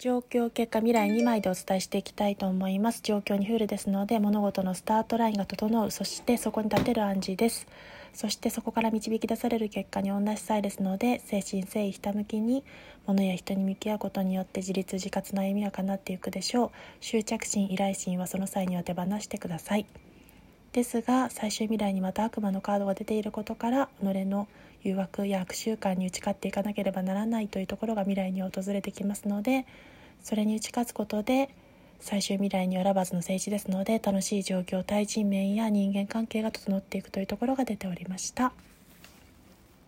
状況結果未来2枚でお伝えしていきたいと思います。状況にフルですので物事のスタートラインが整う。そしてそこに立てる暗示です。そしてそこから導き出される結果に同じさえですので精神誠意ひたむきに物や人に向き合うことによって自立自活の歩みが叶っていくでしょう。執着心依頼心はその際には手放してください。ですが最終未来にまた悪魔のカードが出ていることから己の誘惑や悪習慣に打ち勝っていかなければならないというところが未来に訪れてきますのでそれに打ち勝つことで最終未来に選ばずの政治ですので楽しい状況対人面や人間関係が整っていくというところが出ておりました。